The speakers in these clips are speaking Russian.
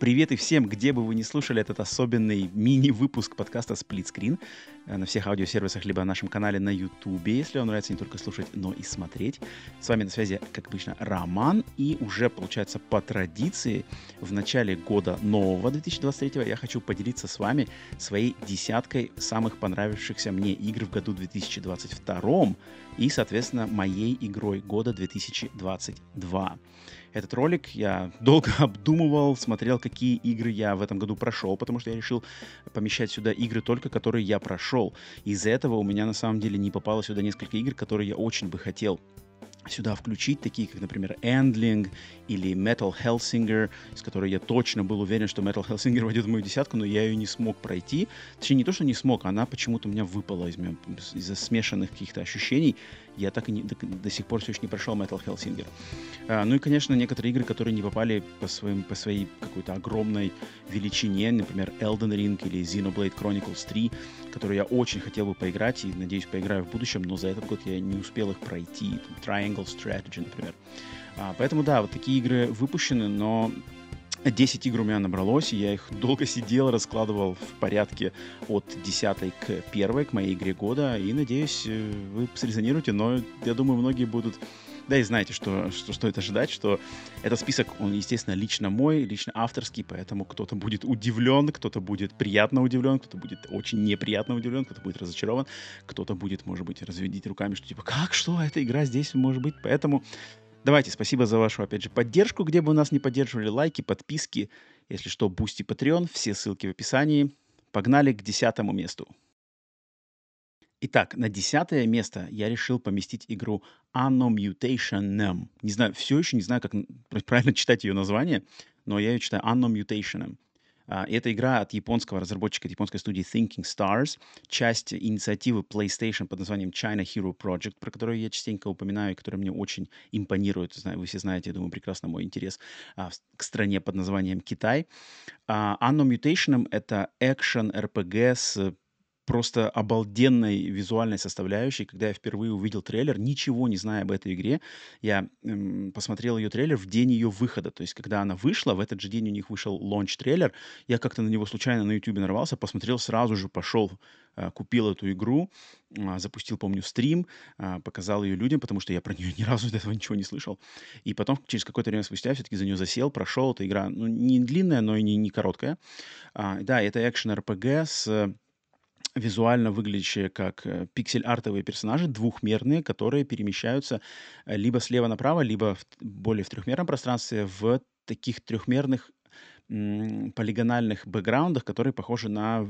Привет и всем, где бы вы не слушали этот особенный мини-выпуск подкаста Split Screen э, на всех аудиосервисах, либо на нашем канале на YouTube, если вам нравится не только слушать, но и смотреть. С вами на связи, как обычно, Роман, и уже, получается, по традиции, в начале года нового 2023 я хочу поделиться с вами своей десяткой самых понравившихся мне игр в году 2022 и, соответственно, моей игрой года 2022. Этот ролик я долго обдумывал, смотрел, какие игры я в этом году прошел, потому что я решил помещать сюда игры только, которые я прошел. Из-за этого у меня на самом деле не попало сюда несколько игр, которые я очень бы хотел сюда включить, такие как, например, Endling или Metal Hellsinger, с которой я точно был уверен, что Metal Hellsinger войдет в мою десятку, но я ее не смог пройти. Точнее, не то, что не смог, она почему-то у меня выпала из меня из-за смешанных каких-то ощущений. Я так и не, до, до сих пор все еще не прошел Metal Hellsinger. А, ну и, конечно, некоторые игры, которые не попали по, своим, по своей какой-то огромной величине, например, Elden Ring или Xenoblade Chronicles 3, которые я очень хотел бы поиграть и, надеюсь, поиграю в будущем, но за этот год я не успел их пройти. Triangle Strategy, например. А, поэтому, да, вот такие игры выпущены, но 10 игр у меня набралось, и я их долго сидел, раскладывал в порядке от 10 к 1, к моей игре года, и надеюсь, э, вы срезонируете, но я думаю, многие будут да и знаете, что, что стоит ожидать, что этот список, он, естественно, лично мой, лично авторский, поэтому кто-то будет удивлен, кто-то будет приятно удивлен, кто-то будет очень неприятно удивлен, кто-то будет разочарован, кто-то будет, может быть, разведить руками, что типа, как, что, эта игра здесь может быть, поэтому Давайте, спасибо за вашу, опять же, поддержку, где бы вы нас не поддерживали, лайки, подписки, если что, Boosty Patreon, все ссылки в описании. Погнали к десятому месту. Итак, на десятое место я решил поместить игру Anno Mutation. Не знаю, все еще не знаю, как правильно читать ее название, но я ее читаю Anno Mutation. Uh, это игра от японского разработчика, от японской студии ThinkingStars, часть инициативы PlayStation под названием China Hero Project, про которую я частенько упоминаю, и которая мне очень импонирует. Вы все знаете, я думаю, прекрасно мой интерес uh, к стране под названием Китай. Uh, Anno Mutation — это экшен-РПГ с просто обалденной визуальной составляющей. Когда я впервые увидел трейлер, ничего не зная об этой игре, я эм, посмотрел ее трейлер в день ее выхода. То есть, когда она вышла, в этот же день у них вышел launch -трейлер, я как-то на него случайно на YouTube нарвался, посмотрел, сразу же пошел, э, купил эту игру, э, запустил, помню, стрим, э, показал ее людям, потому что я про нее ни разу до этого ничего не слышал. И потом, через какое-то время спустя, все-таки за нее засел, прошел. Эта игра, ну, не длинная, но и не, не короткая. А, да, это экшен-РПГ с визуально выглядящие как э, пиксель-артовые персонажи, двухмерные, которые перемещаются э, либо слева направо, либо в, более в трехмерном пространстве в таких трехмерных полигональных бэкграундах, которые похожи на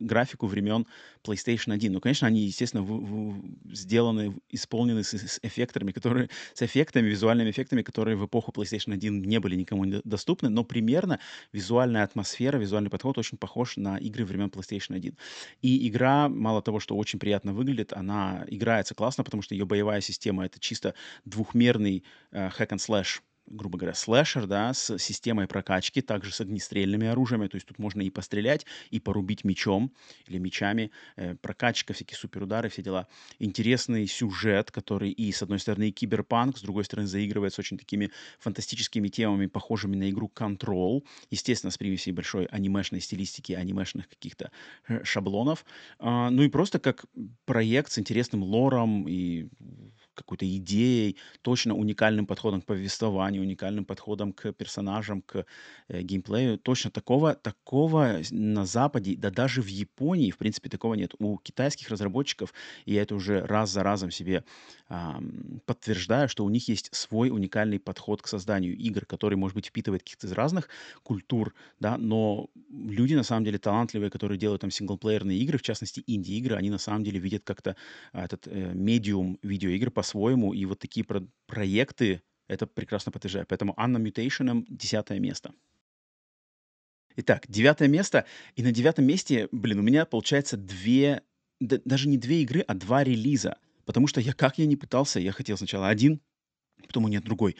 графику времен PlayStation 1. Ну, конечно, они, естественно, в, в, сделаны, исполнены с, с эффектами, которые, с эффектами, визуальными эффектами, которые в эпоху PlayStation 1 не были никому доступны, но примерно визуальная атмосфера, визуальный подход очень похож на игры времен PlayStation 1. И игра, мало того, что очень приятно выглядит, она играется классно, потому что ее боевая система — это чисто двухмерный э, hack and slash грубо говоря, слэшер, да, с системой прокачки, также с огнестрельными оружиями, то есть тут можно и пострелять, и порубить мечом или мечами, э, прокачка, всякие суперудары, все дела. Интересный сюжет, который и, с одной стороны, и киберпанк, с другой стороны, заигрывает с очень такими фантастическими темами, похожими на игру Control, естественно, с примесью большой анимешной стилистики, анимешных каких-то э, шаблонов, а, ну и просто как проект с интересным лором и какой-то идеей, точно уникальным подходом к повествованию, уникальным подходом к персонажам, к э, геймплею. Точно такого, такого на Западе, да даже в Японии, в принципе, такого нет. У китайских разработчиков, и я это уже раз за разом себе а, подтверждаю, что у них есть свой уникальный подход к созданию игр, который, может быть, впитывает каких-то из разных культур, да, но люди, на самом деле, талантливые, которые делают там синглплеерные игры, в частности, инди-игры, они на самом деле видят как-то а, этот э, медиум видеоигр по по-своему, и вот такие про- проекты это прекрасно подтверждают. Поэтому Анна Mutation десятое место. Итак, девятое место. И на девятом месте, блин, у меня получается две, да, даже не две игры, а два релиза. Потому что я, как я не пытался, я хотел сначала один, потом нет другой.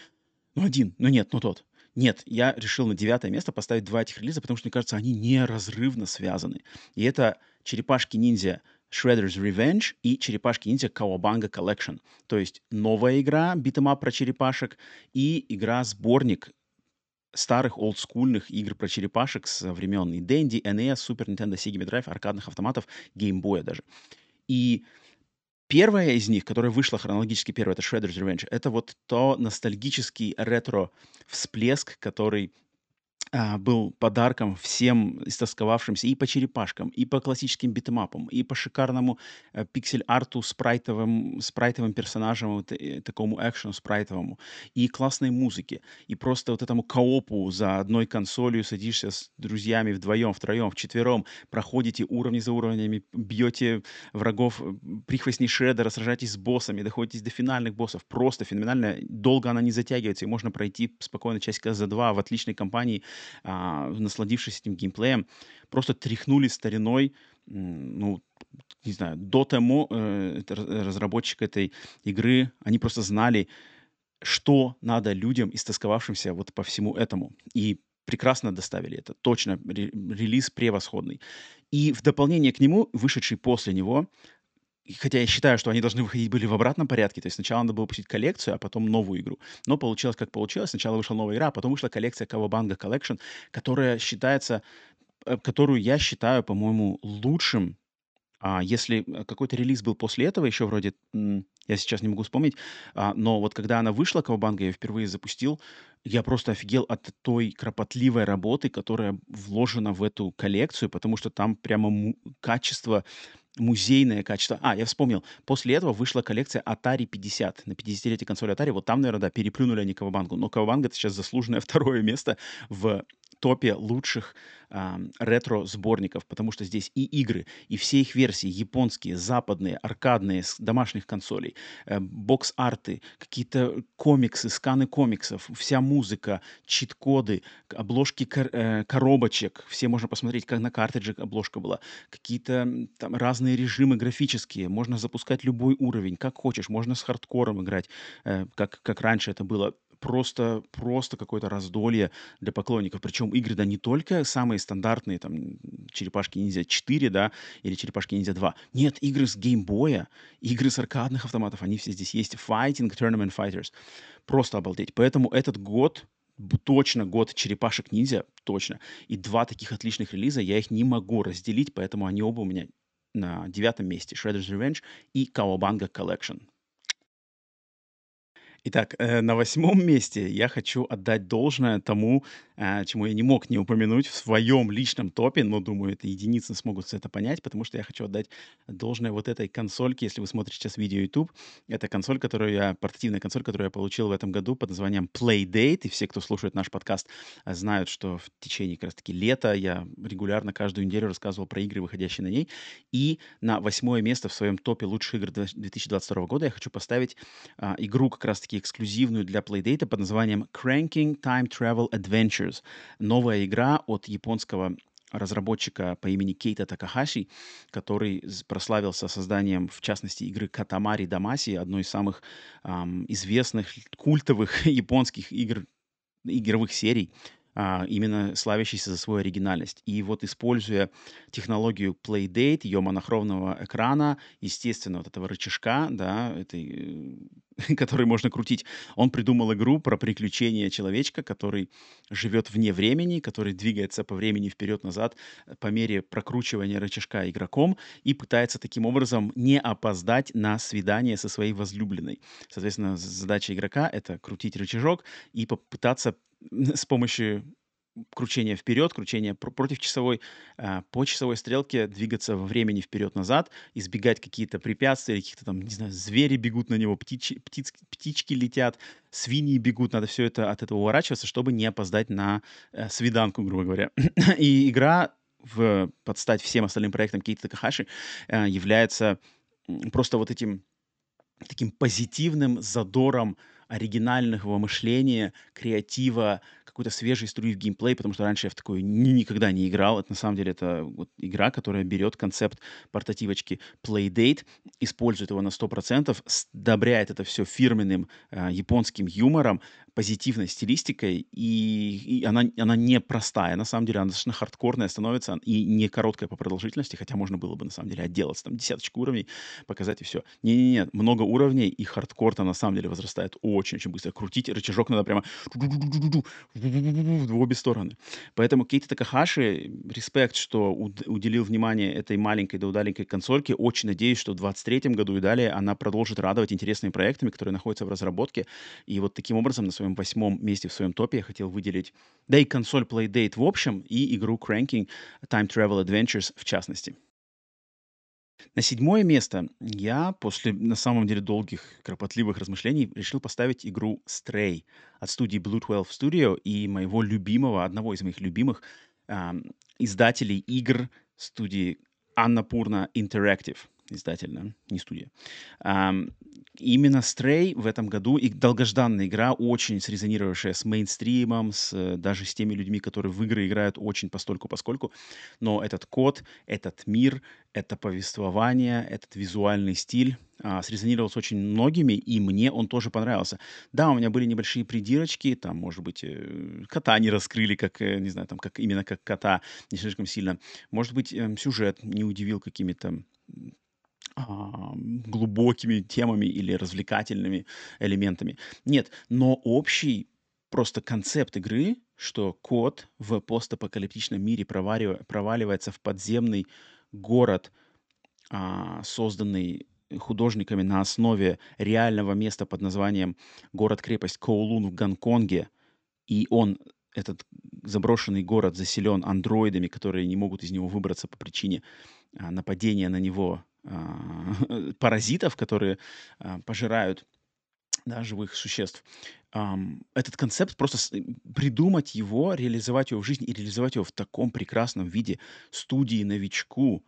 Ну один, ну нет, ну тот. Нет, я решил на девятое место поставить два этих релиза, потому что, мне кажется, они неразрывно связаны. И это «Черепашки-ниндзя» Shredder's Revenge и Черепашки-ниндзя Cowabunga Collection. То есть новая игра, beat 'em up про черепашек, и игра-сборник старых олдскульных игр про черепашек со времен и Dendy, NES, Super Nintendo, Sega Mega Drive, аркадных автоматов, Boy даже. И первая из них, которая вышла хронологически первая, это Shredder's Revenge, это вот то ностальгический ретро-всплеск, который а, был подарком всем истосковавшимся и по черепашкам, и по классическим битэмапам, и по шикарному э, пиксель-арту спрайтовым, спрайтовым персонажам, вот, э, такому экшену спрайтовому, и классной музыке, и просто вот этому коопу за одной консолью садишься с друзьями вдвоем, втроем, вчетвером, проходите уровни за уровнями, бьете врагов, э, прихвостней шредера, сражаетесь с боссами, доходите до финальных боссов. Просто феноменально. Долго она не затягивается, и можно пройти спокойно часика за два в отличной компании – а, насладившись этим геймплеем, просто тряхнули стариной, ну, не знаю, до того э, разработчик этой игры, они просто знали, что надо людям, истосковавшимся вот по всему этому. И прекрасно доставили это. Точно, релиз превосходный. И в дополнение к нему, вышедший после него, хотя я считаю, что они должны выходить были в обратном порядке. То есть сначала надо было выпустить коллекцию, а потом новую игру. Но получилось, как получилось. Сначала вышла новая игра, а потом вышла коллекция Kawabanga Collection, которая считается, э, которую я считаю, по-моему, лучшим а если э, какой-то релиз был после этого, еще вроде, я сейчас не могу вспомнить, а, но вот когда она вышла, Кавабанга, я ее впервые запустил, я просто офигел от той кропотливой работы, которая вложена в эту коллекцию, потому что там прямо качество музейное качество. А, я вспомнил. После этого вышла коллекция Atari 50 на 50-летие консоли Atari. Вот там, наверное, да, переплюнули они Кавабангу. Но Кавабанга это сейчас заслуженное второе место в топе лучших э, ретро-сборников, потому что здесь и игры, и все их версии, японские, западные, аркадные, с домашних консолей, э, бокс-арты, какие-то комиксы, сканы комиксов, вся музыка, чит-коды, обложки кор- э, коробочек, все можно посмотреть, как на картридже обложка была, какие-то там разные режимы графические, можно запускать любой уровень, как хочешь, можно с хардкором играть, э, как, как раньше это было просто, просто какое-то раздолье для поклонников. Причем игры, да, не только самые стандартные, там, Черепашки Ниндзя 4, да, или Черепашки Ниндзя 2. Нет, игры с геймбоя, игры с аркадных автоматов, они все здесь есть. Fighting Tournament Fighters. Просто обалдеть. Поэтому этот год точно год черепашек ниндзя, точно. И два таких отличных релиза, я их не могу разделить, поэтому они оба у меня на девятом месте. Shredder's Revenge и Kawabanga Collection. Итак, э, на восьмом месте я хочу отдать должное тому, э, чему я не мог не упомянуть в своем личном топе, но думаю, это единицы смогут это понять, потому что я хочу отдать должное вот этой консольке, если вы смотрите сейчас видео YouTube. Это консоль, которую я, портативная консоль, которую я получил в этом году под названием Playdate, и все, кто слушает наш подкаст, знают, что в течение как раз-таки лета я регулярно каждую неделю рассказывал про игры, выходящие на ней. И на восьмое место в своем топе лучших игр 2022 года я хочу поставить игру как раз-таки практически эксклюзивную для Playdate под названием Cranking Time Travel Adventures. Новая игра от японского разработчика по имени Кейта Такахаши, который прославился созданием, в частности, игры Катамари Дамаси, одной из самых эм, известных, культовых японских игр, игровых серий а, именно славящийся за свою оригинальность. И вот используя технологию Playdate, ее монохромного экрана, естественно, вот этого рычажка, да, этой, э, который можно крутить, он придумал игру про приключения человечка, который живет вне времени, который двигается по времени вперед-назад по мере прокручивания рычажка игроком и пытается таким образом не опоздать на свидание со своей возлюбленной. Соответственно, задача игрока — это крутить рычажок и попытаться с помощью кручения вперед, кручения против часовой, э, по часовой стрелке двигаться во времени вперед-назад, избегать какие-то препятствия, каких-то там, не знаю, звери бегут на него, птички, птиц, птички летят, свиньи бегут, надо все это от этого уворачиваться, чтобы не опоздать на э, свиданку, грубо говоря. И игра в подстать всем остальным проектам Кейта Такахаши э, является просто вот этим таким позитивным задором оригинального мышления, креатива, какой-то свежей струи в геймплей, потому что раньше я в такой ни, никогда не играл. Это на самом деле это вот игра, которая берет концепт портативочки Playdate, использует его на 100%, сдобряет это все фирменным э, японским юмором, позитивной стилистикой, и, и она, она не простая, на самом деле, она достаточно хардкорная становится, и не короткая по продолжительности, хотя можно было бы, на самом деле, отделаться, там, десяточку уровней, показать и все. Не-не-не, много уровней, и хардкор-то, на самом деле, возрастает очень-очень быстро. Крутить рычажок надо прямо в обе стороны. Поэтому Кейти Такахаши, респект, что уделил внимание этой маленькой да удаленькой консольке. Очень надеюсь, что в 23 году и далее она продолжит радовать интересными проектами, которые находятся в разработке. И вот таким образом на своем восьмом месте в своем топе я хотел выделить, да и консоль Playdate в общем, и игру Cranking Time Travel Adventures в частности. На седьмое место я после, на самом деле, долгих, кропотливых размышлений решил поставить игру Stray от студии Blue 12 Studio и моего любимого, одного из моих любимых ам, издателей игр студии Annapurna Interactive издатель, да, не студия. Um, именно Stray в этом году, и долгожданная игра, очень срезонировавшая с мейнстримом, с, даже с теми людьми, которые в игры играют очень постольку поскольку, но этот код, этот мир, это повествование, этот визуальный стиль а, срезонировал с очень многими, и мне он тоже понравился. Да, у меня были небольшие придирочки, там, может быть, э, кота не раскрыли, как, э, не знаю, там, как именно как кота, не слишком сильно. Может быть, э, сюжет не удивил какими-то глубокими темами или развлекательными элементами. Нет, но общий просто концепт игры, что кот в постапокалиптичном мире проваливается в подземный город, а, созданный художниками на основе реального места под названием город-крепость Коулун в Гонконге, и он, этот заброшенный город, заселен андроидами, которые не могут из него выбраться по причине а, нападения на него а, паразитов, которые а, пожирают да, живых существ. Этот концепт, просто придумать его, реализовать его в жизни и реализовать его в таком прекрасном виде студии новичку,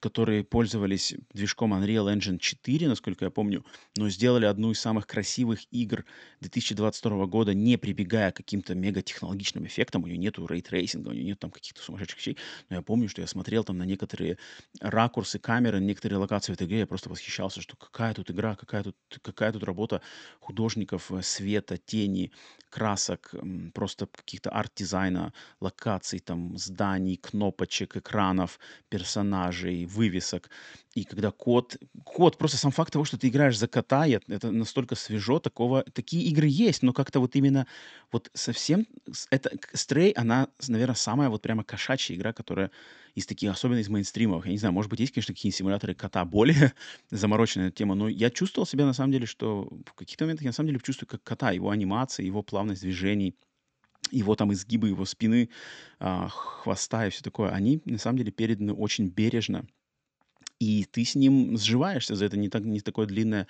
которые пользовались движком Unreal Engine 4, насколько я помню, но сделали одну из самых красивых игр 2022 года, не прибегая к каким-то мегатехнологичным эффектам. У нее нету ray tracing а, у нее нет там каких-то сумасшедших вещей. Но я помню, что я смотрел там на некоторые ракурсы камеры, некоторые локации в этой игре, я просто восхищался, что какая тут игра, какая тут, какая тут работа художников, э, света, тени, красок, просто каких-то арт-дизайна, локаций, там, зданий, кнопочек, экранов, персонажей, вывесок. И когда код, код, просто сам факт того, что ты играешь за кота, это настолько свежо, такого, такие игры есть, но как-то вот именно вот совсем, это, Stray, она, наверное, самая вот прямо кошачья игра, которая из таких, особенно из мейнстримов, я не знаю, может быть, есть, конечно, какие-нибудь симуляторы кота более замороченная тема, но я чувствовал себя, на самом деле, что в каких-то моментах я, на самом деле, чувствую как кота, его анимация, его плавность движений, его там изгибы, его спины, а, хвоста и все такое, они, на самом деле, переданы очень бережно, и ты с ним сживаешься за это не, так, не такое длинное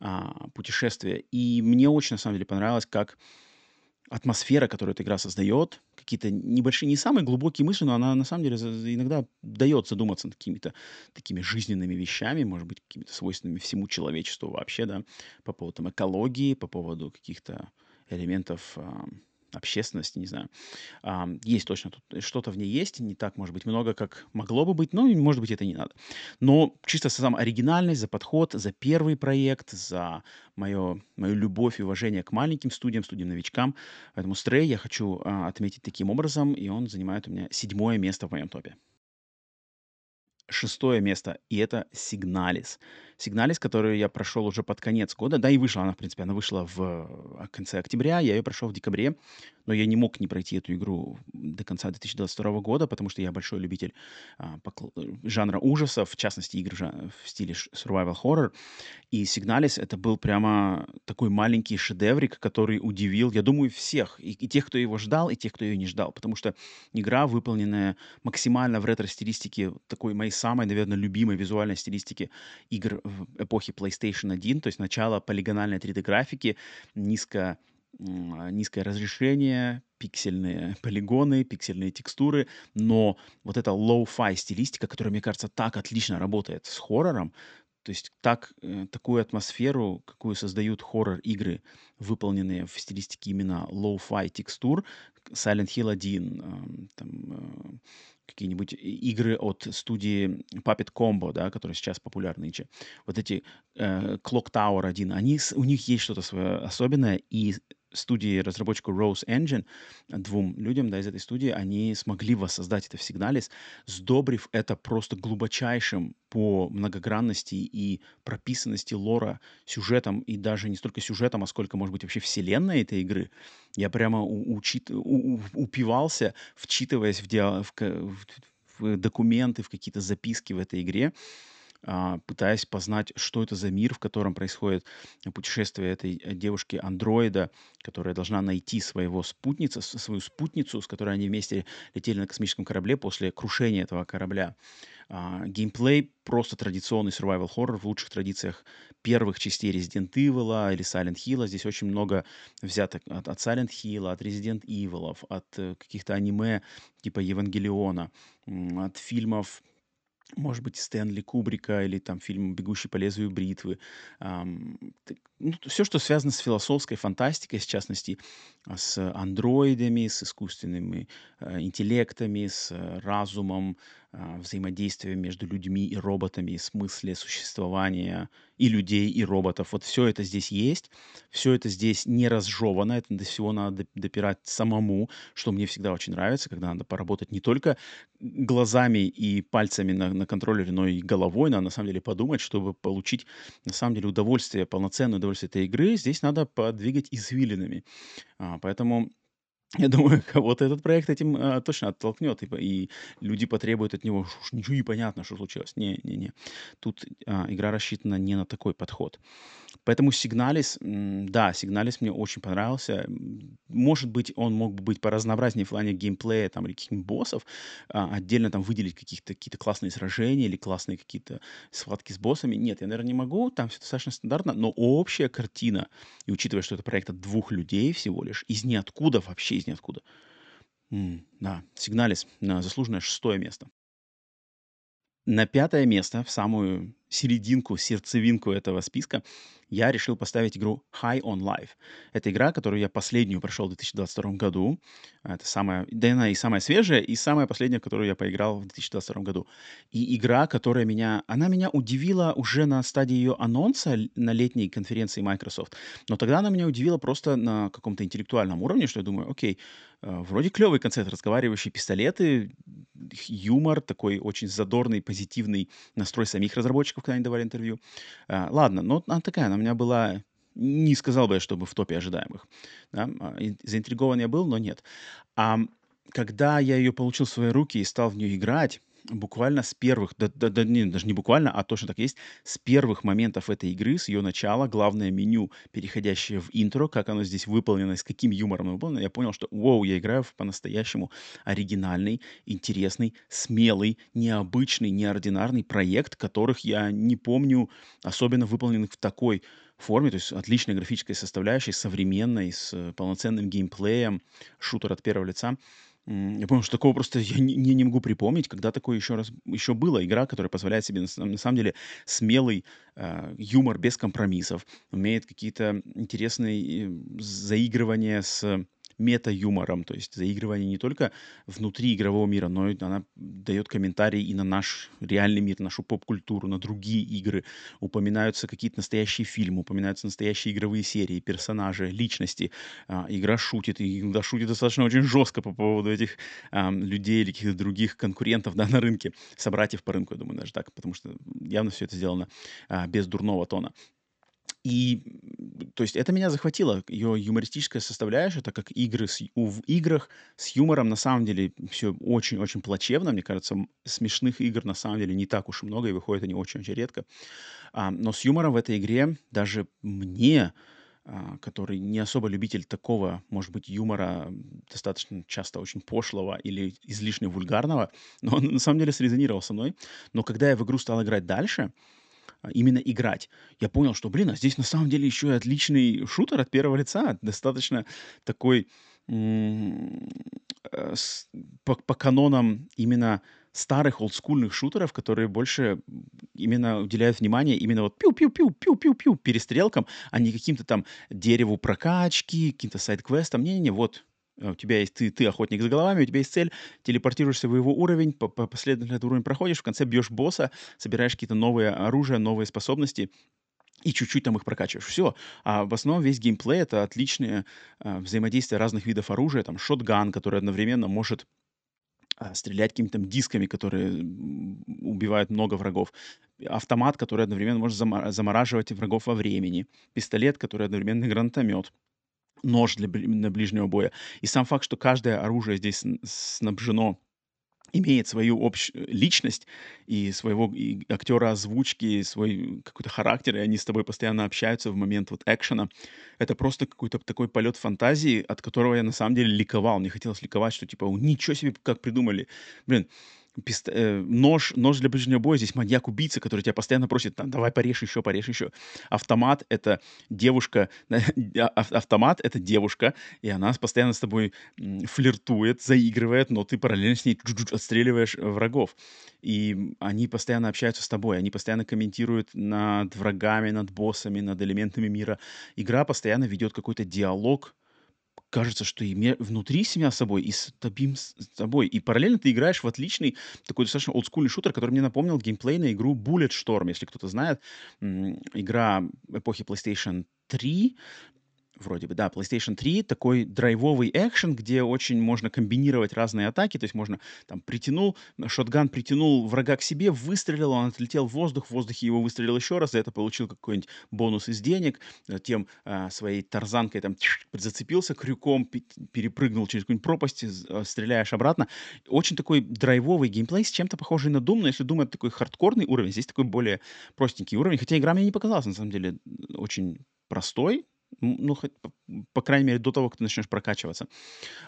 а, путешествие. И мне очень, на самом деле, понравилось, как атмосфера, которую эта игра создает, какие-то небольшие, не самые глубокие мысли, но она на самом деле иногда дает задуматься над какими-то такими жизненными вещами, может быть, какими-то свойственными всему человечеству вообще, да, по поводу там, экологии, по поводу каких-то элементов общественности, не знаю. Есть точно тут что-то в ней есть, не так, может быть, много, как могло бы быть, но, может быть, это не надо. Но чисто сам оригинальность, за подход, за первый проект, за мое, мою любовь и уважение к маленьким студиям, студиям-новичкам. Поэтому Stray я хочу а, отметить таким образом, и он занимает у меня седьмое место в моем топе шестое место, и это Сигналис. Сигналис, который я прошел уже под конец года, да и вышла она, в принципе, она вышла в э, конце октября, я ее прошел в декабре, но я не мог не пройти эту игру до конца 2022 года, потому что я большой любитель а, покл... жанра ужасов, в частности, игр в стиле survival horror, и Сигналис это был прямо такой маленький шедеврик, который удивил, я думаю, всех, и, и тех, кто его ждал, и тех, кто ее не ждал, потому что игра, выполненная максимально в ретро-стилистике, такой моей самой, наверное, любимой визуальной стилистики игр в эпохе PlayStation 1, то есть начало полигональной 3D-графики, низко низкое разрешение, пиксельные полигоны, пиксельные текстуры, но вот эта low-fi стилистика, которая, мне кажется, так отлично работает с хоррором, то есть так, э, такую атмосферу, какую создают хоррор-игры, выполненные в стилистике именно low-fi текстур, Silent Hill 1, там, э, какие-нибудь игры от студии Puppet Combo, да, которые сейчас популярны. Вот эти э, Clock Tower 1, они, у них есть что-то свое особенное, и студии разработчику Rose Engine, двум людям, да, из этой студии, они смогли воссоздать это в Сигналис, сдобрив это просто глубочайшим по многогранности и прописанности лора сюжетом, и даже не столько сюжетом, а сколько, может быть, вообще вселенной этой игры. Я прямо учит, у- у- упивался, вчитываясь в, диа- в, в, в документы, в какие-то записки в этой игре, а, пытаясь познать, что это за мир, в котором происходит путешествие этой э, девушки-андроида, которая должна найти своего спутницу, свою спутницу, с которой они вместе летели на космическом корабле после крушения этого корабля. А, геймплей просто традиционный survival horror в лучших традициях первых частей Resident Evil или Silent Hill. Здесь очень много взято от, от Silent Hill, от Resident Evil, от э, каких-то аниме типа Евангелиона, от фильмов может быть, Стэнли Кубрика или там фильм «Бегущий по лезвию бритвы». Ам, ну, все, что связано с философской фантастикой, в частности, а, с андроидами, с искусственными э, интеллектами, с э, разумом, э, взаимодействием между людьми и роботами, смысле существования и людей, и роботов. Вот все это здесь есть, все это здесь не разжевано, это до всего надо допирать самому, что мне всегда очень нравится, когда надо поработать не только глазами и пальцами на, на контроллере, но и головой, надо на самом деле подумать, чтобы получить на самом деле удовольствие, полноценное удовольствие этой игры, здесь надо подвигать извилинами. А, поэтому я думаю, кого-то этот проект этим а, точно оттолкнет, и, и люди потребуют от него, уж ничего не понятно, что случилось. Не-не-не. Тут а, игра рассчитана не на такой подход. Поэтому Сигналис, да, Сигналис мне очень понравился. Может быть, он мог бы быть поразнообразнее в плане геймплея там, или каких-нибудь боссов, а, отдельно там выделить каких-то какие-то классные сражения или классные какие-то схватки с боссами. Нет, я, наверное, не могу, там все достаточно стандартно, но общая картина, и учитывая, что это проект от двух людей всего лишь, из ниоткуда, вообще из ниоткуда, М, да, Сигналис на заслуженное шестое место. На пятое место, в самую серединку, сердцевинку этого списка, я решил поставить игру High on Life. Это игра, которую я последнюю прошел в 2022 году. Это самая, да она и самая свежая, и самая последняя, которую я поиграл в 2022 году. И игра, которая меня, она меня удивила уже на стадии ее анонса на летней конференции Microsoft. Но тогда она меня удивила просто на каком-то интеллектуальном уровне, что я думаю, окей, э, вроде клевый концепт, разговаривающие пистолеты, юмор, такой очень задорный, позитивный настрой самих разработчиков, когда они давали интервью. А, ладно, но она такая, она меня была не сказал бы я, чтобы в топе ожидаемых. Да? А, заинтригован я был, но нет. А когда я ее получил в свои руки и стал в нее играть, буквально с первых, да, да, да, не, даже не буквально, а точно так есть, с первых моментов этой игры, с ее начала, главное меню, переходящее в интро, как оно здесь выполнено, с каким юмором оно выполнено, я понял, что, вау, я играю в по-настоящему оригинальный, интересный, смелый, необычный, неординарный проект, которых я не помню, особенно выполненных в такой форме, то есть отличная графическая составляющая, современной, с полноценным геймплеем, шутер от первого лица. Я помню, что такого просто я не, не, могу припомнить, когда такое еще раз еще была игра, которая позволяет себе на, на самом деле смелый э, юмор без компромиссов, умеет какие-то интересные э, заигрывания с мета-юмором, то есть заигрывание не только внутри игрового мира, но и она дает комментарии и на наш реальный мир, нашу поп-культуру, на другие игры. Упоминаются какие-то настоящие фильмы, упоминаются настоящие игровые серии, персонажи, личности. А, игра шутит, и иногда шутит достаточно очень жестко по поводу этих а, людей или каких-то других конкурентов да, на рынке, собратьев по рынку, я думаю, даже так, потому что явно все это сделано а, без дурного тона. И, то есть это меня захватило, ее юмористическая составляющая, так как игры с, у, в играх с юмором на самом деле все очень-очень плачевно. Мне кажется, смешных игр на самом деле не так уж и много, и выходят они очень-очень редко. А, но с юмором в этой игре даже мне, а, который не особо любитель такого, может быть, юмора достаточно часто очень пошлого или излишне вульгарного, но он на самом деле срезонировал со мной. Но когда я в игру стал играть дальше, именно играть. Я понял, что, блин, а здесь на самом деле еще и отличный шутер от первого лица, достаточно такой э, по, по канонам именно старых олдскульных шутеров, которые больше именно уделяют внимание именно вот пиу-пиу-пиу-пиу-пиу-пиу перестрелкам, а не каким-то там дереву прокачки, каким-то сайт-квестам. Не-не-не, вот у тебя есть, ты, ты охотник с головами, у тебя есть цель, телепортируешься в его уровень, по, по последовательно этот уровень проходишь, в конце бьешь босса, собираешь какие-то новые оружия, новые способности, и чуть-чуть там их прокачиваешь. Все. А в основном весь геймплей — это отличное а, взаимодействие разных видов оружия. Там шотган, который одновременно может а, стрелять какими-то дисками, которые убивают много врагов. Автомат, который одновременно может замораживать врагов во времени. Пистолет, который одновременно гранатомет нож для, для ближнего боя. И сам факт, что каждое оружие здесь снабжено имеет свою общую личность и своего и актера озвучки, и свой какой-то характер, и они с тобой постоянно общаются в момент вот экшена. Это просто какой-то такой полет фантазии, от которого я на самом деле ликовал. Мне хотелось ликовать, что типа, ничего себе, как придумали. Блин, пист... э, нож, нож для ближнего боя, здесь маньяк-убийца, который тебя постоянно просит, там, давай порежь еще, порежь еще. Автомат — это девушка, а, автомат — это девушка, и она постоянно с тобой флиртует, заигрывает, но ты параллельно с ней отстреливаешь врагов. И они постоянно общаются с тобой, они постоянно комментируют над врагами, над боссами, над элементами мира. Игра постоянно ведет какой-то диалог кажется, что и внутри себя собой, и с тобой, с тобой. И параллельно ты играешь в отличный, такой достаточно олдскульный шутер, который мне напомнил геймплей на игру Bulletstorm, если кто-то знает. Игра эпохи PlayStation 3, вроде бы, да, PlayStation 3, такой драйвовый экшен, где очень можно комбинировать разные атаки, то есть можно там притянул, шотган притянул врага к себе, выстрелил, он отлетел в воздух, в воздухе его выстрелил еще раз, за это получил какой-нибудь бонус из денег, тем а, своей тарзанкой там зацепился крюком, перепрыгнул через какую-нибудь пропасть, а, стреляешь обратно. Очень такой драйвовый геймплей, с чем-то похожий на Doom, но если Doom это такой хардкорный уровень, здесь такой более простенький уровень, хотя игра мне не показалась, на самом деле, очень простой, ну, хоть, по крайней мере, до того, как ты начнешь прокачиваться.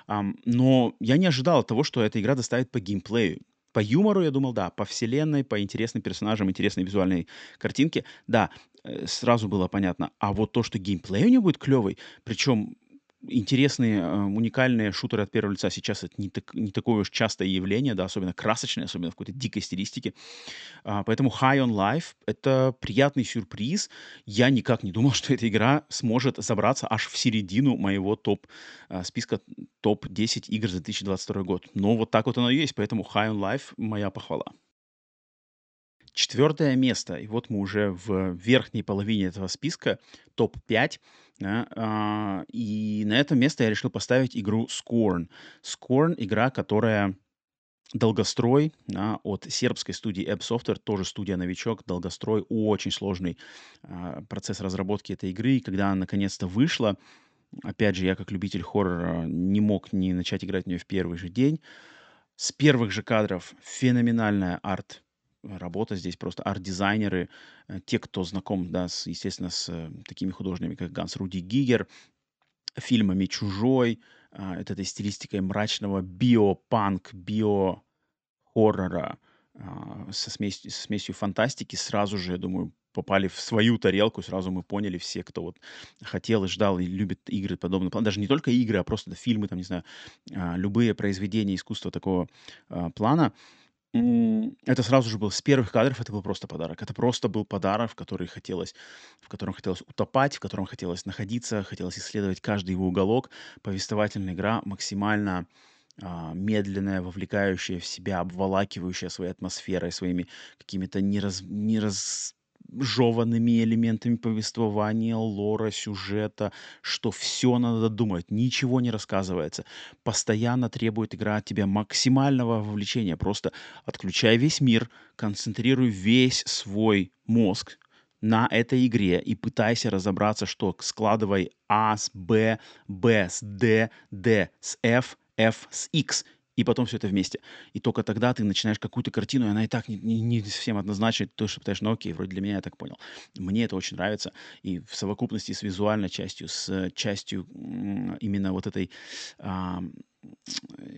Um, но я не ожидал того, что эта игра доставит по геймплею. По юмору, я думал, да, по вселенной, по интересным персонажам, интересной визуальной картинке, да, э, сразу было понятно. А вот то, что геймплей у нее будет клевый, причем интересные, э, уникальные шутеры от первого лица сейчас это не, так, не такое уж частое явление, да, особенно красочное, особенно в какой-то дикой стилистике. А, поэтому High on Life — это приятный сюрприз. Я никак не думал, что эта игра сможет забраться аж в середину моего топ а, списка топ-10 игр за 2022 год. Но вот так вот оно и есть, поэтому High on Life — моя похвала. Четвертое место, и вот мы уже в верхней половине этого списка, топ-5, да, а, и на это место я решил поставить игру Scorn. Scorn — игра, которая долгострой да, от сербской студии App Software, тоже студия-новичок, долгострой, очень сложный а, процесс разработки этой игры. И когда она наконец-то вышла, опять же, я как любитель хоррора не мог не начать играть в нее в первый же день. С первых же кадров феноменальная арт работа здесь просто арт-дизайнеры, э, те, кто знаком, да, с, естественно, с э, такими художниками, как Ганс Руди Гигер, фильмами «Чужой», а, это этой стилистикой мрачного биопанк, био-хоррора а, со смесью, со смесью фантастики, сразу же, я думаю, попали в свою тарелку, сразу мы поняли все, кто вот хотел и ждал и любит игры подобного плана. Даже не только игры, а просто фильмы, там, не знаю, а, любые произведения искусства такого плана — это сразу же был с первых кадров, это был просто подарок. Это просто был подарок, в который хотелось, в котором хотелось утопать, в котором хотелось находиться, хотелось исследовать каждый его уголок. Повествовательная игра максимально а, медленная, вовлекающая в себя, обволакивающая своей атмосферой, своими какими-то нераз, нераз, жеванными элементами повествования, лора, сюжета, что все надо думать, ничего не рассказывается. Постоянно требует игра от тебя максимального вовлечения. Просто отключай весь мир, концентрируй весь свой мозг на этой игре и пытайся разобраться, что складывай А с Б, Б с Д, Д с F, F с X и потом все это вместе. И только тогда ты начинаешь какую-то картину, и она и так не, не, не совсем однозначна, то, что пытаешь, ну окей, вроде для меня я так понял. Мне это очень нравится. И в совокупности с визуальной частью, с частью именно вот этой а,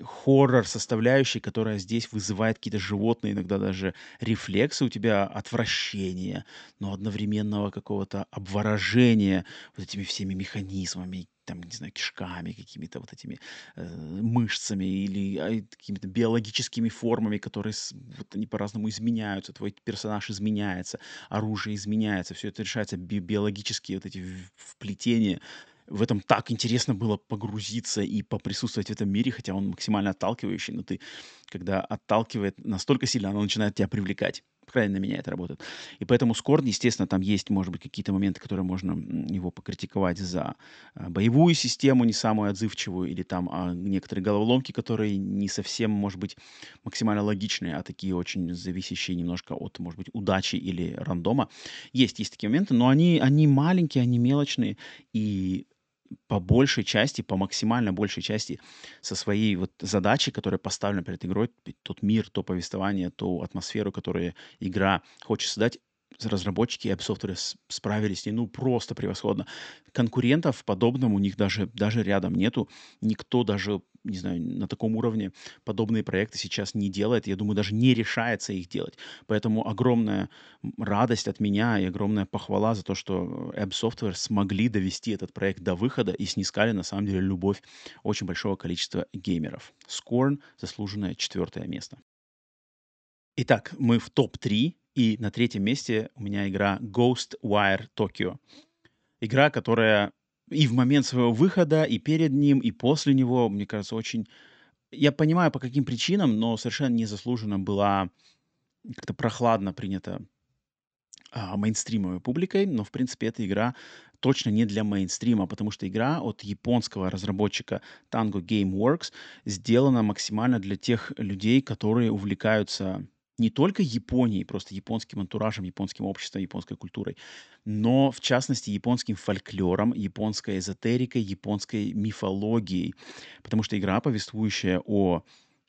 хоррор составляющей, которая здесь вызывает какие-то животные, иногда даже рефлексы у тебя отвращения, но одновременного какого-то обворожения вот этими всеми механизмами, там, не знаю, кишками, какими-то вот этими э, мышцами или а, какими-то биологическими формами, которые вот они по-разному изменяются, твой персонаж изменяется, оружие изменяется, все это решается би- биологические вот эти вплетения. В этом так интересно было погрузиться и поприсутствовать в этом мире, хотя он максимально отталкивающий, но ты, когда отталкивает настолько сильно, оно начинает тебя привлекать. По крайней на меня это работает. И поэтому Скорн, естественно, там есть, может быть, какие-то моменты, которые можно его покритиковать за а, боевую систему не самую отзывчивую, или там а, некоторые головоломки, которые не совсем, может быть, максимально логичные, а такие очень зависящие немножко от, может быть, удачи или рандома. Есть, есть такие моменты, но они, они маленькие, они мелочные, и по большей части, по максимально большей части со своей вот задачей, которая поставлена перед игрой, тот мир, то повествование, ту атмосферу, которую игра хочет создать, разработчики App справились с ней, ну, просто превосходно. Конкурентов подобным у них даже, даже рядом нету. Никто даже, не знаю, на таком уровне подобные проекты сейчас не делает. Я думаю, даже не решается их делать. Поэтому огромная радость от меня и огромная похвала за то, что App Software смогли довести этот проект до выхода и снискали, на самом деле, любовь очень большого количества геймеров. Scorn — заслуженное четвертое место. Итак, мы в топ-3 и на третьем месте у меня игра Ghostwire Tokyo. Игра, которая и в момент своего выхода, и перед ним, и после него, мне кажется, очень... Я понимаю, по каким причинам, но совершенно незаслуженно была как-то прохладно принята а, мейнстримовой публикой, но, в принципе, эта игра точно не для мейнстрима, потому что игра от японского разработчика Tango Gameworks сделана максимально для тех людей, которые увлекаются не только Японией, просто японским антуражем, японским обществом, японской культурой, но, в частности, японским фольклором, японской эзотерикой, японской мифологией. Потому что игра, повествующая о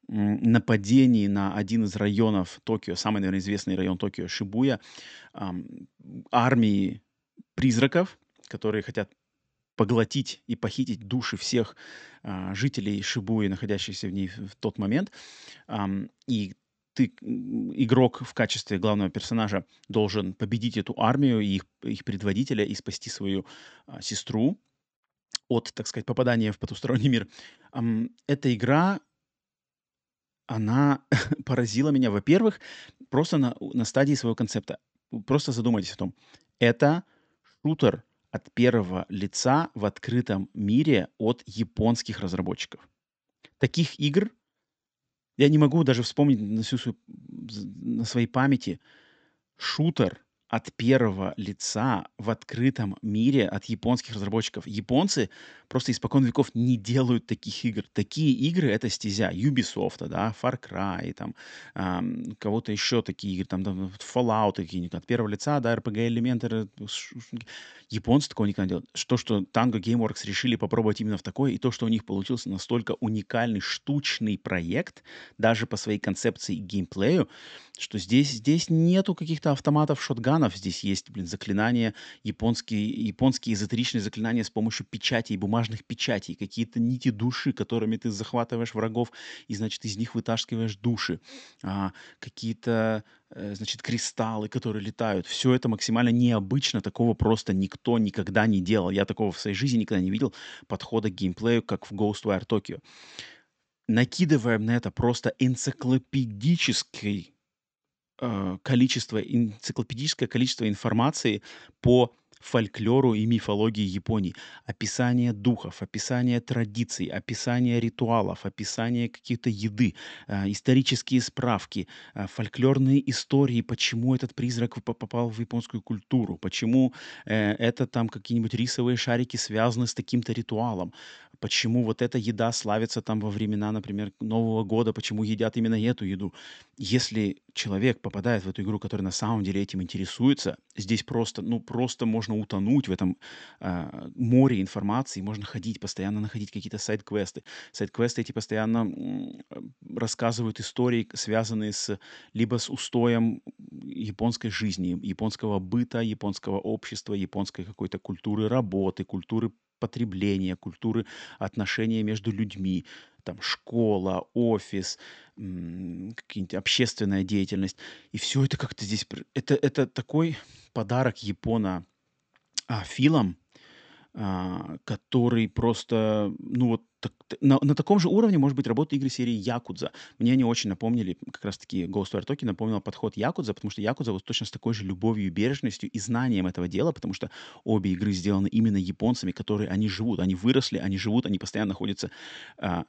нападении на один из районов Токио, самый, наверное, известный район Токио, Шибуя, армии призраков, которые хотят поглотить и похитить души всех э, жителей Шибуи, находящихся в ней в тот момент. Эм, и ты, игрок в качестве главного персонажа, должен победить эту армию и их, их предводителя и спасти свою а, сестру от, так сказать, попадания в потусторонний мир. Ам, эта игра, она поразила меня, во-первых, просто на, на стадии своего концепта. Просто задумайтесь о том. Это шутер от первого лица в открытом мире от японских разработчиков. Таких игр я не могу даже вспомнить на, всю свою, на своей памяти шутер от первого лица в открытом мире от японских разработчиков. Японцы просто испокон веков не делают таких игр. Такие игры — это стезя Ubisoft, да, Far Cry, там, эм, кого-то еще такие игры, там, там Fallout какие-нибудь, от первого лица, да, RPG-элементы. Японцы такого никогда не делают. То, что Tango Gameworks решили попробовать именно в такое, и то, что у них получился настолько уникальный штучный проект, даже по своей концепции и геймплею, что здесь, здесь нету каких-то автоматов, шотганов, здесь есть, блин, заклинания, японские, японские эзотеричные заклинания с помощью печати и бумажных печатей, какие-то нити души, которыми ты захватываешь врагов и, значит, из них вытаскиваешь души, а, какие-то, э, значит, кристаллы, которые летают. Все это максимально необычно, такого просто никто никогда не делал. Я такого в своей жизни никогда не видел подхода к геймплею, как в Ghostwire Tokyo. Накидываем на это просто энциклопедический э, количество, энциклопедическое количество информации по фольклору и мифологии Японии. Описание духов, описание традиций, описание ритуалов, описание каких-то еды, э, исторические справки, э, фольклорные истории, почему этот призрак попал в японскую культуру, почему э, это там какие-нибудь рисовые шарики связаны с таким-то ритуалом, почему вот эта еда славится там во времена, например, Нового года, почему едят именно эту еду. Если человек попадает в эту игру, который на самом деле этим интересуется, здесь просто, ну, просто можно утонуть в этом э, море информации, можно ходить, постоянно находить какие-то сайт-квесты. Сайт-квесты эти постоянно э, рассказывают истории, связанные с либо с устоем японской жизни, японского быта, японского общества, японской какой-то культуры работы, культуры потребления, культуры отношения между людьми, там школа, офис, какие-нибудь общественная деятельность. И все это как-то здесь... Это, это такой подарок Япона а, филам, а, который просто, ну вот, так, на, на таком же уровне, может быть, работают игры серии Якудза. Мне они очень напомнили, как раз-таки Ghostwire Tokyo напомнил подход Якудза, потому что Якудза вот точно с такой же любовью бережностью и знанием этого дела, потому что обе игры сделаны именно японцами, которые они живут, они выросли, они живут, они постоянно находятся а,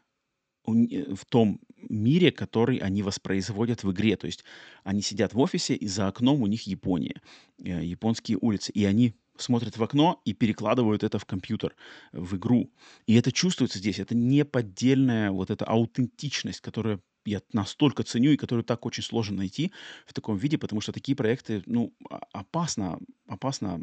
в том мире, который они воспроизводят в игре. То есть они сидят в офисе, и за окном у них Япония, э, японские улицы, и они смотрят в окно и перекладывают это в компьютер, в игру. И это чувствуется здесь. Это не поддельная вот эта аутентичность, которая я настолько ценю и которую так очень сложно найти в таком виде, потому что такие проекты, ну, опасно, опасно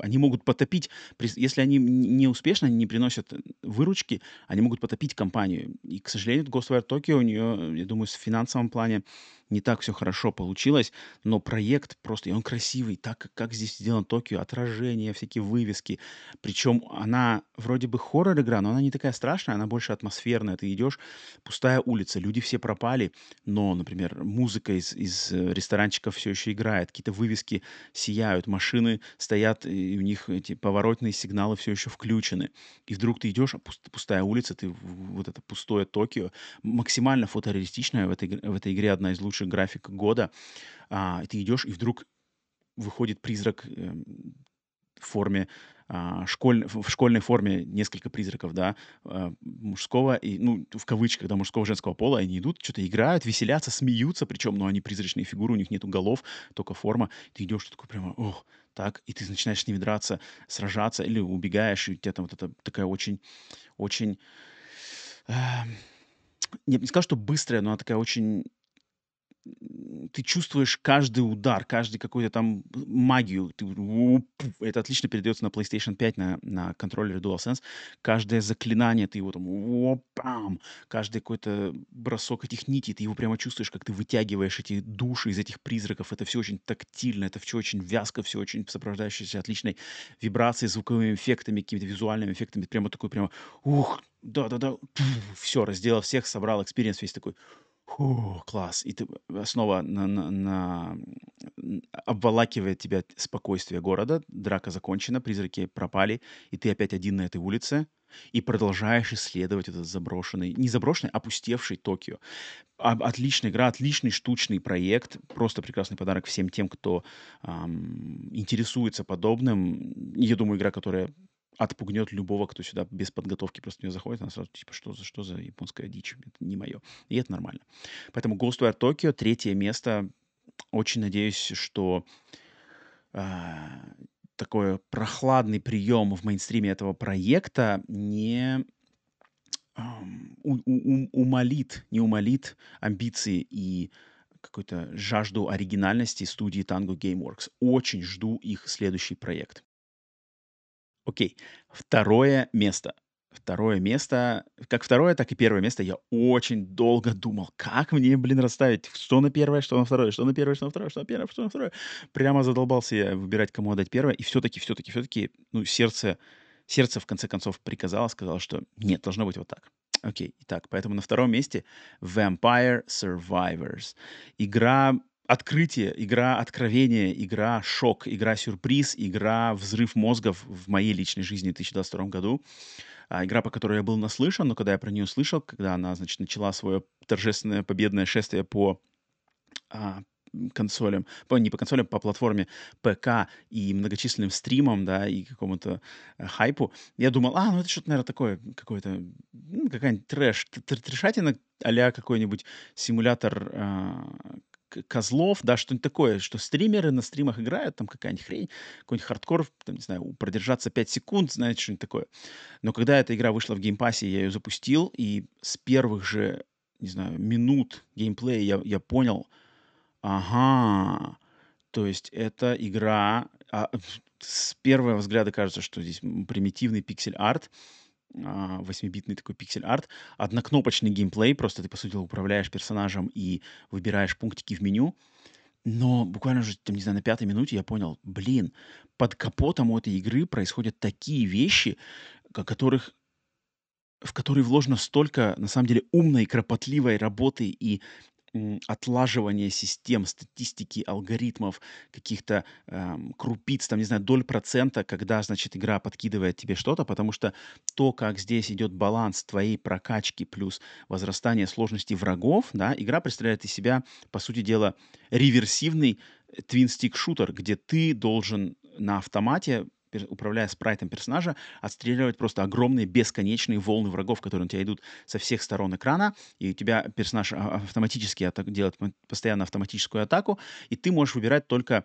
они могут потопить, если они не успешны, они не приносят выручки, они могут потопить компанию. И, к сожалению, Ghostwire Tokyo у нее, я думаю, в финансовом плане не так все хорошо получилось, но проект просто, и он красивый, так как здесь сделан Токио, отражение, всякие вывески. Причем она вроде бы хоррор-игра, но она не такая страшная, она больше атмосферная. Ты идешь, пустая улица, люди все пропали, но, например, музыка из, из э, ресторанчиков все еще играет, какие-то вывески сияют, машины стоят, и у них эти поворотные сигналы все еще включены. И вдруг ты идешь, а пустая улица, ты вот это пустое Токио, максимально фотореалистичная в этой, в этой игре одна из лучших лучший график года, а, ты идешь, и вдруг выходит призрак э, в форме а, школь, в школьной форме несколько призраков, да, а, мужского и, ну, в кавычках, да, мужского женского пола, они идут, что-то играют, веселятся, смеются, причем, ну, они призрачные фигуры, у них нету голов, только форма, ты идешь, такой прямо, ох, так, и ты начинаешь с ними драться, сражаться, или убегаешь, и у тебя там вот это такая очень, очень, э, не, не скажу, что быстрая, но она такая очень ты чувствуешь каждый удар, каждый какой-то там магию. Ты, это отлично передается на PlayStation 5 на, на контроллере DualSense. Каждое заклинание, ты его там, пам, каждый какой-то бросок этих нитей, ты его прямо чувствуешь, как ты вытягиваешь эти души из этих призраков. Это все очень тактильно, это все очень вязко, все очень сопровождающееся отличной вибрацией, звуковыми эффектами, какими-то визуальными эффектами. Прямо такой, прямо, ух, да-да-да, все, разделал всех, собрал experience весь такой, Фу, класс. И ты э, снова на, на, на- обволакивает тебя спокойствие города, драка закончена, призраки пропали, и ты опять один на этой улице, и продолжаешь исследовать этот заброшенный, не заброшенный, а опустевший Токио. Отличная игра, отличный штучный проект, просто прекрасный подарок всем тем, кто ам, интересуется подобным. Я думаю, игра, которая отпугнет любого, кто сюда без подготовки просто не заходит, она сразу типа, что за, что за японская дичь, это не мое. И это нормально. Поэтому Ghostwire Tokyo, третье место. Очень надеюсь, что э, такой прохладный прием в мейнстриме этого проекта не у, умолит, не умолит амбиции и какую-то жажду оригинальности студии Tango Gameworks. Очень жду их следующий проект. Окей. Второе место. Второе место, как второе, так и первое место я очень долго думал, как мне, блин, расставить, что на первое, что на второе, что на первое, что на второе, что на первое, что на второе. Прямо задолбался я выбирать, кому отдать первое, и все-таки, все-таки, все-таки, ну, сердце, сердце в конце концов приказало, сказало, что нет, должно быть вот так. Окей, итак, поэтому на втором месте Vampire Survivors. Игра открытие, игра откровение, игра шок, игра сюрприз, игра взрыв мозгов в моей личной жизни в 2022 году. А, игра, по которой я был наслышан, но когда я про нее слышал, когда она, значит, начала свое торжественное победное шествие по а, консолям, по, не по консолям, по платформе ПК и многочисленным стримам, да, и какому-то э, хайпу, я думал, а, ну это что-то, наверное, такое, какой-то, ну, какая-нибудь трэш, трешатина а какой-нибудь симулятор э, козлов, да, что-нибудь такое, что стримеры на стримах играют, там какая-нибудь хрень, какой-нибудь хардкор, там, не знаю, продержаться 5 секунд, знаете, что-нибудь такое. Но когда эта игра вышла в Game Pass е, я ее запустил, и с первых же, не знаю, минут геймплея я, я понял, ага, то есть это игра, а, с первого взгляда кажется, что здесь примитивный пиксель-арт, 8-битный такой пиксель-арт, однокнопочный геймплей, просто ты, по сути, управляешь персонажем и выбираешь пунктики в меню. Но буквально уже, там, не знаю, на пятой минуте я понял, блин, под капотом у этой игры происходят такие вещи, которых в которые вложено столько, на самом деле, умной, кропотливой работы и отлаживание систем, статистики, алгоритмов, каких-то эм, крупиц, там, не знаю, доль процента, когда, значит, игра подкидывает тебе что-то, потому что то, как здесь идет баланс твоей прокачки плюс возрастание сложности врагов, да, игра представляет из себя, по сути дела, реверсивный твин-стик-шутер, где ты должен на автомате управляя спрайтом персонажа, отстреливать просто огромные бесконечные волны врагов, которые на тебя идут со всех сторон экрана, и у тебя персонаж а, автоматически делает постоянно автоматическую атаку, и ты можешь выбирать только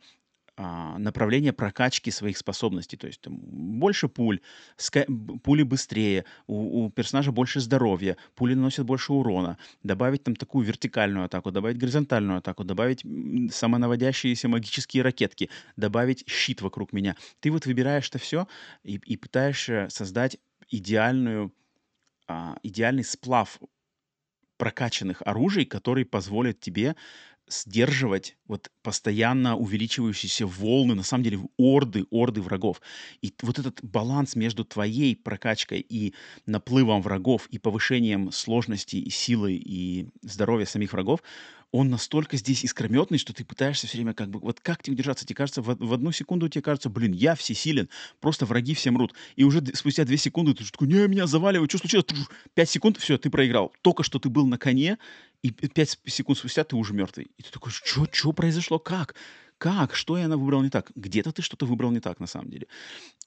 направление прокачки своих способностей. То есть там, больше пуль, ска- пули быстрее, у, у персонажа больше здоровья, пули наносят больше урона, добавить там такую вертикальную атаку, добавить горизонтальную атаку, добавить самонаводящиеся магические ракетки, добавить щит вокруг меня. Ты вот выбираешь это все и, и пытаешься создать идеальную, а, идеальный сплав прокачанных оружий, который позволит тебе сдерживать вот постоянно увеличивающиеся волны, на самом деле орды, орды врагов. И вот этот баланс между твоей прокачкой и наплывом врагов, и повышением сложности, и силы, и здоровья самих врагов, он настолько здесь искрометный, что ты пытаешься все время как бы, вот как тебе удержаться? Тебе кажется, в, в одну секунду тебе кажется, блин, я всесилен, просто враги все мрут. И уже спустя две секунды ты такой, не, меня заваливают, что случилось? Пять секунд, все, ты проиграл. Только что ты был на коне, и пять секунд спустя ты уже мертвый. И ты такой, что, что произошло, как? Как? Что я выбрал не так? Где-то ты что-то выбрал не так, на самом деле.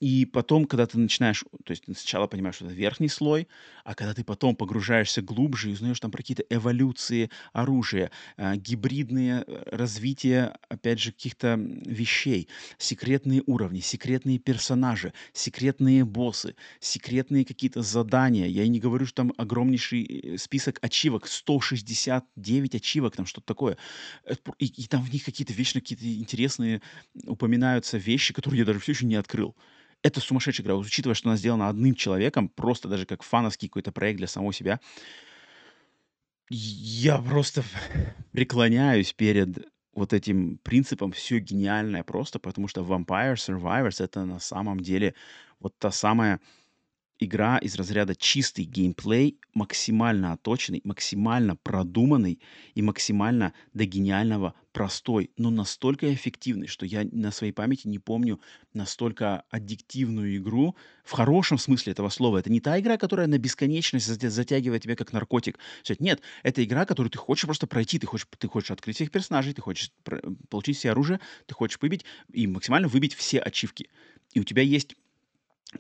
И потом, когда ты начинаешь, то есть сначала понимаешь, что это верхний слой, а когда ты потом погружаешься глубже и узнаешь там про какие-то эволюции оружия, э, гибридные э, развития, опять же, каких-то вещей, секретные уровни, секретные персонажи, секретные боссы, секретные какие-то задания. Я и не говорю, что там огромнейший э, список ачивок, 169 ачивок, там что-то такое. И, и там в них какие-то вечно какие-то интересные упоминаются вещи, которые я даже все еще не открыл. Это сумасшедшая игра, учитывая, что она сделана одним человеком, просто даже как фановский какой-то проект для самого себя. Я просто преклоняюсь перед вот этим принципом все гениальное просто, потому что Vampire Survivors это на самом деле вот та самая игра из разряда чистый геймплей, максимально оточенный, максимально продуманный и максимально до гениального простой, но настолько эффективный, что я на своей памяти не помню настолько аддиктивную игру в хорошем смысле этого слова. Это не та игра, которая на бесконечность затягивает тебя как наркотик. Нет, это игра, которую ты хочешь просто пройти, ты хочешь, ты хочешь открыть всех персонажей, ты хочешь получить все оружие, ты хочешь выбить и максимально выбить все ачивки. И у тебя есть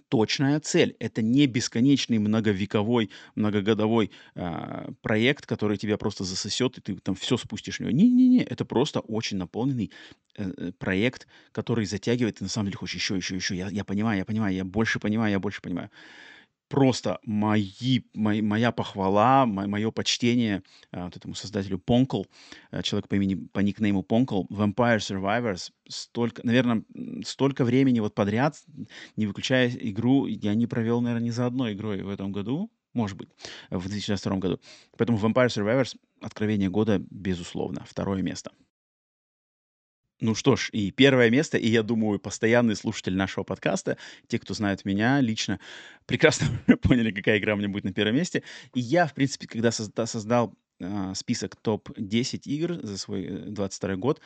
точная цель. Это не бесконечный многовековой, многогодовой э, проект, который тебя просто засосет, и ты там все спустишь в него. Не-не-не, это просто очень наполненный э, э, проект, который затягивает, и на самом деле хочешь еще, еще, еще. Я, я понимаю, я понимаю, я больше понимаю, я больше понимаю просто мои, мои, моя похвала, мое почтение э, вот этому создателю Понкл, э, человек по имени, по никнейму Понкл, Vampire Survivors, столько, наверное, столько времени вот подряд, не выключая игру, я не провел, наверное, ни за одной игрой в этом году, может быть, в 2022 году. Поэтому Vampire Survivors откровение года, безусловно, второе место. Ну что ж, и первое место, и я думаю, постоянный слушатель нашего подкаста, те, кто знают меня лично, прекрасно поняли, какая игра у меня будет на первом месте. И я, в принципе, когда созда- создал э, список топ-10 игр за свой 22 э, год,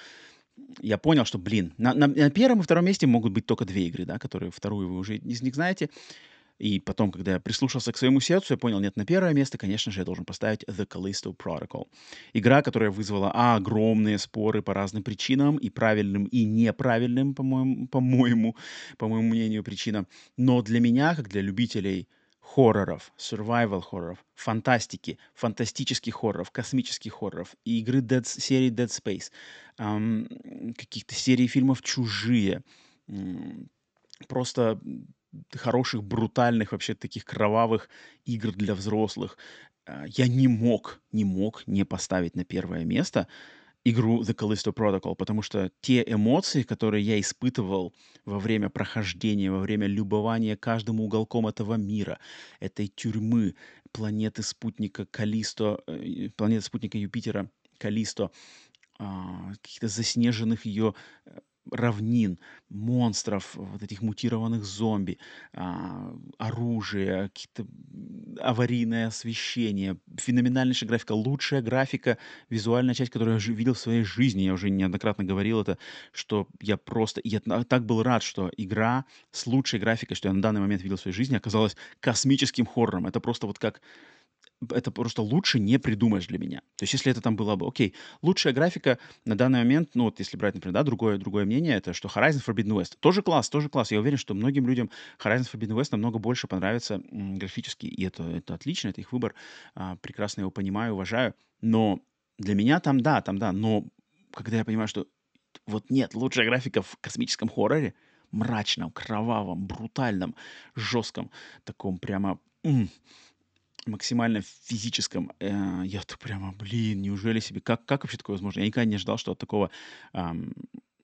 я понял, что, блин, на, на, на первом и втором месте могут быть только две игры, да, которые вторую вы уже из них знаете. И потом, когда я прислушался к своему сердцу, я понял, нет, на первое место, конечно же, я должен поставить The Callisto Protocol. Игра, которая вызвала а, огромные споры по разным причинам, и правильным, и неправильным, по-моему, по-моему, по моему мнению, причинам. Но для меня, как для любителей хорроров, survival хорроров, фантастики, фантастических хорроров, космических хорроров, и игры Dead, серии Dead Space, эм, каких-то серий фильмов «Чужие», эм, просто хороших, брутальных, вообще таких кровавых игр для взрослых. А, я не мог, не мог не поставить на первое место игру The Callisto Protocol, потому что те эмоции, которые я испытывал во время прохождения, во время любования каждым уголком этого мира, этой тюрьмы, планеты спутника Калисто, э, планеты спутника Юпитера Калисто, а, каких-то заснеженных ее равнин, монстров, вот этих мутированных зомби, а, оружие, какие-то аварийное освещение, феноменальнейшая графика, лучшая графика, визуальная часть, которую я видел в своей жизни. Я уже неоднократно говорил это, что я просто... Я так был рад, что игра с лучшей графикой, что я на данный момент видел в своей жизни, оказалась космическим хоррором. Это просто вот как это просто лучше не придумаешь для меня. То есть, если это там было бы, окей, лучшая графика на данный момент, ну вот если брать, например, да, другое, другое мнение, это что Horizon Forbidden West. Тоже класс, тоже класс. Я уверен, что многим людям Horizon Forbidden West намного больше понравится графически. И это, это отлично, это их выбор. А, прекрасно его понимаю, уважаю. Но для меня там да, там да. Но когда я понимаю, что вот нет, лучшая графика в космическом хорроре, мрачном, кровавом, брутальном, жестком, таком прямо максимально физическом. Э, я так прямо, блин, неужели себе... Как, как вообще такое возможно? Я никогда не ожидал, что от такого ам,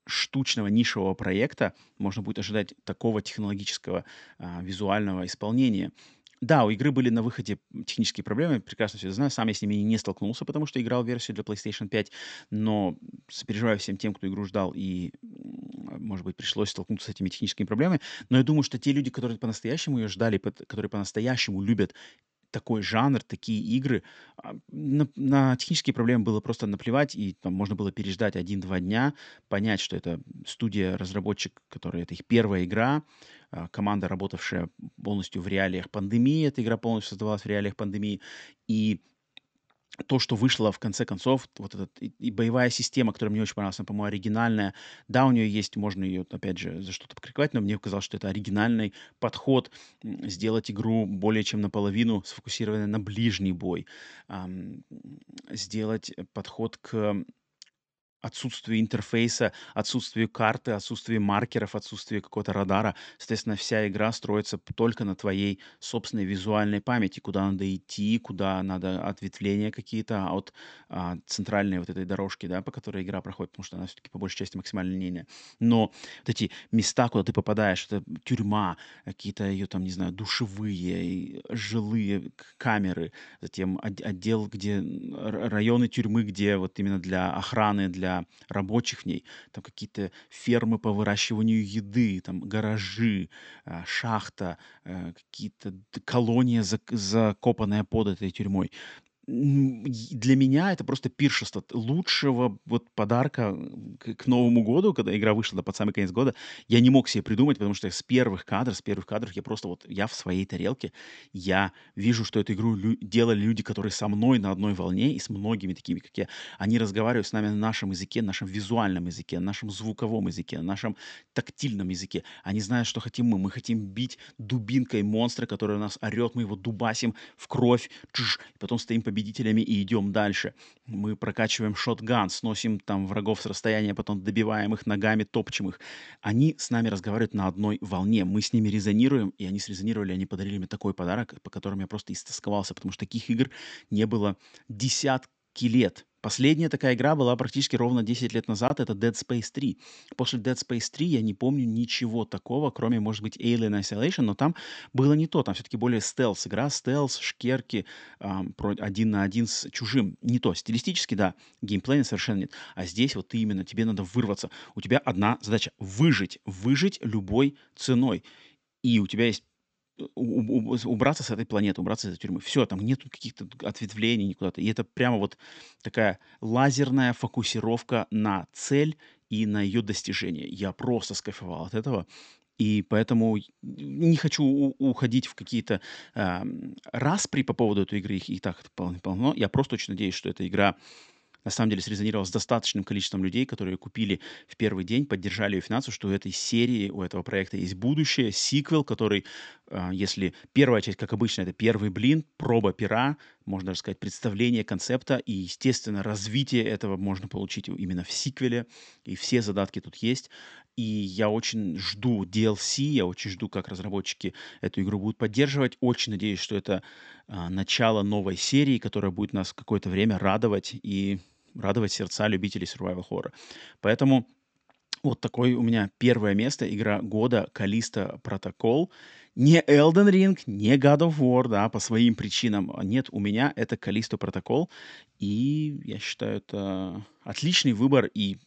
штучного нишевого проекта можно будет ожидать такого технологического а, визуального исполнения. Да, у игры были на выходе технические проблемы, прекрасно все это знаю. Сам я с ними не столкнулся, потому что играл версию для PlayStation 5, но сопереживаю всем тем, кто игру ждал, и, может быть, пришлось столкнуться с этими техническими проблемами. Но я думаю, что те люди, которые по-настоящему ее ждали, которые по-настоящему любят такой жанр, такие игры. А, на, на технические проблемы было просто наплевать, и там можно было переждать один-два дня, понять, что это студия, разработчик, которая это их первая игра, а, команда, работавшая полностью в реалиях пандемии, эта игра полностью создавалась в реалиях пандемии, и то, что вышло в конце концов, вот этот и, и боевая система, которая мне очень понравилась, она, по-моему, оригинальная. Да, у нее есть, можно ее, опять же, за что-то покрикивать, но мне показалось, что это оригинальный подход сделать игру более чем наполовину сфокусированной на ближний бой, эм, сделать подход к отсутствию интерфейса, отсутствию карты, отсутствию маркеров, отсутствию какого-то радара. Соответственно, вся игра строится только на твоей собственной визуальной памяти, куда надо идти, куда надо ответвления какие-то от а, центральной вот этой дорожки, да, по которой игра проходит, потому что она все-таки по большей части максимально линейная. Но вот эти места, куда ты попадаешь, это тюрьма, какие-то ее там, не знаю, душевые, жилые камеры, затем отдел, где районы тюрьмы, где вот именно для охраны, для рабочих в ней, там какие-то фермы по выращиванию еды, там гаражи, а, шахта, э, какие-то колония, закопанная под этой тюрьмой для меня это просто пиршество. Лучшего вот подарка к, Новому году, когда игра вышла да, под самый конец года, я не мог себе придумать, потому что с первых кадров, с первых кадров я просто вот, я в своей тарелке, я вижу, что эту игру лю- делали люди, которые со мной на одной волне и с многими такими, как я. Они разговаривают с нами на нашем языке, нашем визуальном языке, нашем звуковом языке, нашем тактильном языке. Они знают, что хотим мы. Мы хотим бить дубинкой монстра, который у нас орет, мы его дубасим в кровь, чш, и потом стоим победителями и идем дальше. Мы прокачиваем шотган, сносим там врагов с расстояния, потом добиваем их ногами, топчем их. Они с нами разговаривают на одной волне. Мы с ними резонируем, и они срезонировали, они подарили мне такой подарок, по которому я просто истосковался, потому что таких игр не было десятки лет. Последняя такая игра была практически ровно 10 лет назад, это Dead Space 3. После Dead Space 3 я не помню ничего такого, кроме, может быть, Alien Isolation, но там было не то, там все-таки более стелс игра, стелс, шкерки, эм, один на один с чужим. Не то, стилистически, да, геймплейно совершенно нет. А здесь вот именно, тебе надо вырваться. У тебя одна задача — выжить, выжить любой ценой. И у тебя есть убраться с этой планеты, убраться из этой тюрьмы. Все, там нет каких-то ответвлений никуда-то. И это прямо вот такая лазерная фокусировка на цель и на ее достижение. Я просто скайфовал от этого. И поэтому не хочу уходить в какие-то э, распри по поводу этой игры. Их и так полно. Я просто очень надеюсь, что эта игра на самом деле срезонировал с достаточным количеством людей, которые купили в первый день, поддержали ее финансово, что у этой серии, у этого проекта есть будущее, сиквел, который, а, если первая часть, как обычно, это первый блин, проба пера, можно даже сказать, представление концепта, и, естественно, развитие этого можно получить именно в сиквеле, и все задатки тут есть. И я очень жду DLC, я очень жду, как разработчики эту игру будут поддерживать. Очень надеюсь, что это а, начало новой серии, которая будет нас какое-то время радовать и радовать сердца любителей survival horror. Поэтому вот такой у меня первое место, игра года Калиста Протокол. Не Elden Ring, не God of War, да, по своим причинам. Нет, у меня это Калисто Протокол. И я считаю, это отличный выбор. И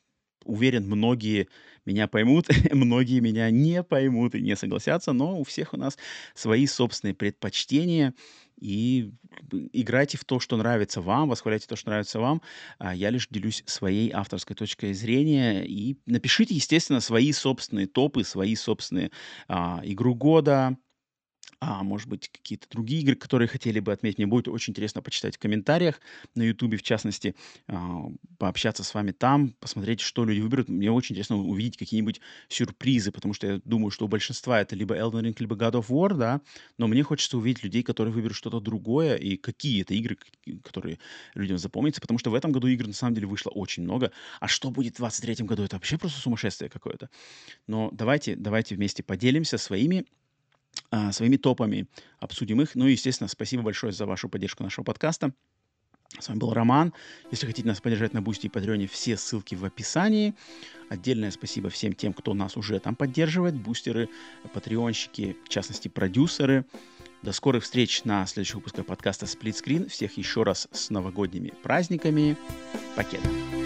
уверен, многие меня поймут, многие меня не поймут и не согласятся, но у всех у нас свои собственные предпочтения и играйте в то, что нравится вам, восхваляйте то, что нравится вам. А я лишь делюсь своей авторской точкой зрения. И напишите, естественно, свои собственные топы, свои собственные а, игру года, а может быть, какие-то другие игры, которые хотели бы отметить. Мне будет очень интересно почитать в комментариях на Ютубе, в частности, а, пообщаться с вами там, посмотреть, что люди выберут. Мне очень интересно увидеть какие-нибудь сюрпризы, потому что я думаю, что у большинства это либо Elden Ring, либо God of War, да, но мне хочется увидеть людей, которые выберут что-то другое, и какие это игры, которые людям запомнятся, потому что в этом году игр на самом деле вышло очень много. А что будет в 2023 году, это вообще просто сумасшествие какое-то. Но давайте, давайте вместе поделимся своими а, своими топами, обсудим их. Ну и, естественно, спасибо большое за вашу поддержку нашего подкаста. С вами был Роман. Если хотите нас поддержать на Boosty и Patreon е, все ссылки в описании. Отдельное спасибо всем тем, кто нас уже там поддерживает. Бустеры, патреонщики, в частности, продюсеры. До скорых встреч на следующих выпусках подкаста Screen. Всех еще раз с новогодними праздниками. Покеда.